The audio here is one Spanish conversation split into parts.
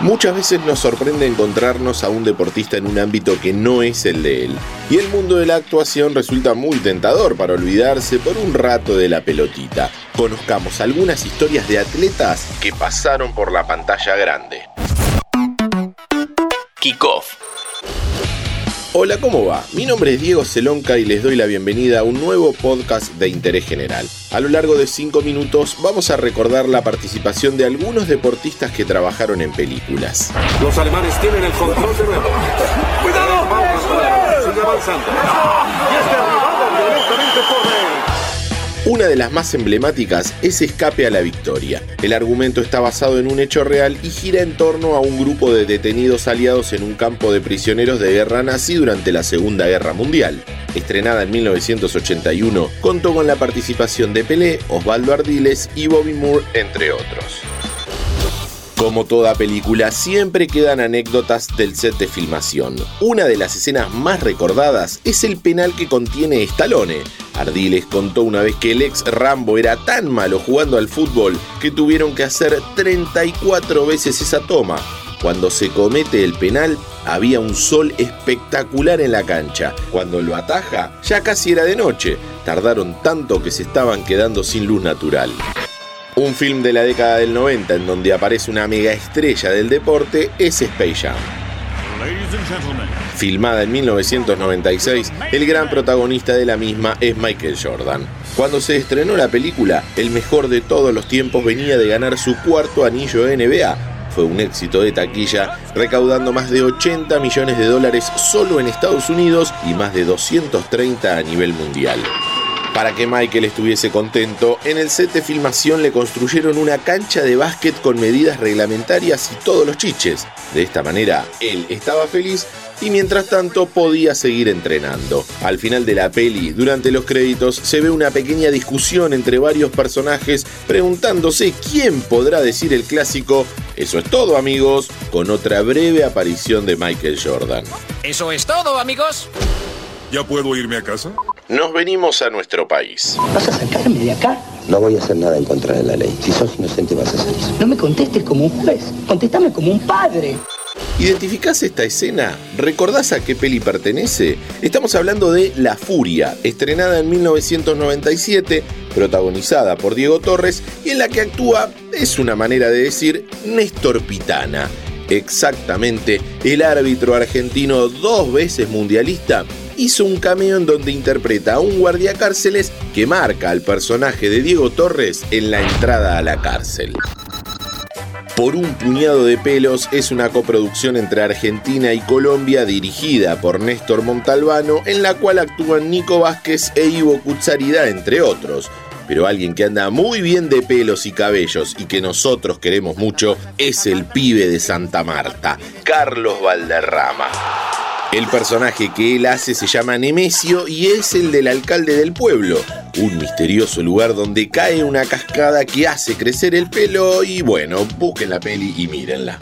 Muchas veces nos sorprende encontrarnos a un deportista en un ámbito que no es el de él, y el mundo de la actuación resulta muy tentador para olvidarse por un rato de la pelotita. Conozcamos algunas historias de atletas que pasaron por la pantalla grande. Kickoff Hola, ¿cómo va? Mi nombre es Diego Celonca y les doy la bienvenida a un nuevo podcast de interés general. A lo largo de 5 minutos vamos a recordar la participación de algunos deportistas que trabajaron en películas. Los alemanes tienen el control de nuevo. ¡Cuidado! Sigue avanzando. Y este derribado violentamente por una de las más emblemáticas es Escape a la Victoria. El argumento está basado en un hecho real y gira en torno a un grupo de detenidos aliados en un campo de prisioneros de guerra nazi durante la Segunda Guerra Mundial. Estrenada en 1981, contó con la participación de Pelé, Osvaldo Ardiles y Bobby Moore, entre otros. Como toda película, siempre quedan anécdotas del set de filmación. Una de las escenas más recordadas es el penal que contiene Stallone. Ardiles contó una vez que el ex Rambo era tan malo jugando al fútbol que tuvieron que hacer 34 veces esa toma. Cuando se comete el penal, había un sol espectacular en la cancha. Cuando lo ataja, ya casi era de noche. Tardaron tanto que se estaban quedando sin luz natural. Un film de la década del 90 en donde aparece una mega estrella del deporte es Space Jam. Filmada en 1996, el gran protagonista de la misma es Michael Jordan. Cuando se estrenó la película, el mejor de todos los tiempos venía de ganar su cuarto anillo NBA. Fue un éxito de taquilla, recaudando más de 80 millones de dólares solo en Estados Unidos y más de 230 a nivel mundial. Para que Michael estuviese contento, en el set de filmación le construyeron una cancha de básquet con medidas reglamentarias y todos los chiches. De esta manera, él estaba feliz y mientras tanto podía seguir entrenando. Al final de la peli, durante los créditos, se ve una pequeña discusión entre varios personajes preguntándose quién podrá decir el clásico Eso es todo amigos, con otra breve aparición de Michael Jordan. Eso es todo amigos. ¿Ya puedo irme a casa? Nos venimos a nuestro país. ¿Vas a sacarme de acá? No voy a hacer nada en contra de la ley. Si sos inocente vas a salir. No me contestes como un juez, contestame como un padre. ¿Identificás esta escena? ¿Recordás a qué peli pertenece? Estamos hablando de La Furia, estrenada en 1997, protagonizada por Diego Torres y en la que actúa, es una manera de decir, Néstor Pitana. Exactamente, el árbitro argentino dos veces mundialista hizo un cameo en donde interpreta a un guardiacárceles que marca al personaje de Diego Torres en la entrada a la cárcel. Por un puñado de pelos es una coproducción entre Argentina y Colombia dirigida por Néstor Montalbano en la cual actúan Nico Vázquez e Ivo Cutzarida entre otros. Pero alguien que anda muy bien de pelos y cabellos y que nosotros queremos mucho es el pibe de Santa Marta, Carlos Valderrama. El personaje que él hace se llama Nemesio y es el del alcalde del pueblo, un misterioso lugar donde cae una cascada que hace crecer el pelo y bueno, busquen la peli y mírenla.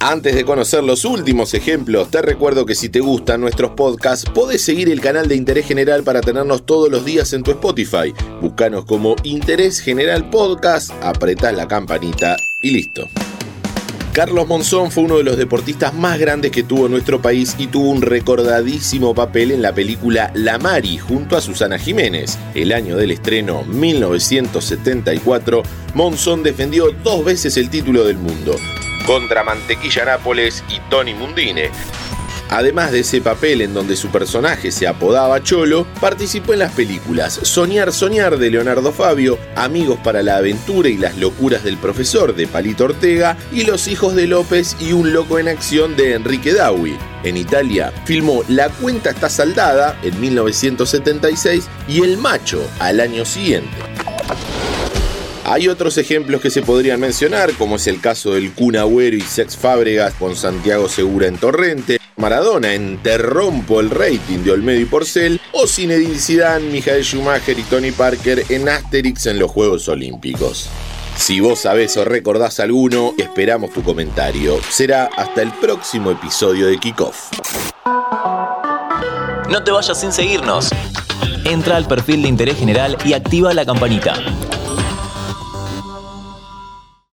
Antes de conocer los últimos ejemplos, te recuerdo que si te gustan nuestros podcasts, podés seguir el canal de Interés General para tenernos todos los días en tu Spotify. Búscanos como Interés General Podcast, apretá la campanita y listo. Carlos Monzón fue uno de los deportistas más grandes que tuvo nuestro país y tuvo un recordadísimo papel en la película La Mari junto a Susana Jiménez. El año del estreno, 1974, Monzón defendió dos veces el título del mundo, contra Mantequilla Nápoles y Tony Mundine. Además de ese papel en donde su personaje se apodaba Cholo, participó en las películas Soñar, Soñar de Leonardo Fabio, Amigos para la Aventura y las Locuras del Profesor de Palito Ortega y Los Hijos de López y Un Loco en Acción de Enrique Dawi. En Italia filmó La Cuenta está saldada en 1976 y El Macho al año siguiente. Hay otros ejemplos que se podrían mencionar, como es el caso del Kun y Sex Fábregas con Santiago Segura en Torrente, Maradona en Te rompo el rating de Olmedo y Porcel, o Zinedine Zidane, Michael Schumacher y Tony Parker en Asterix en los Juegos Olímpicos. Si vos sabés o recordás alguno, esperamos tu comentario. Será hasta el próximo episodio de Kickoff. No te vayas sin seguirnos. Entra al perfil de interés general y activa la campanita.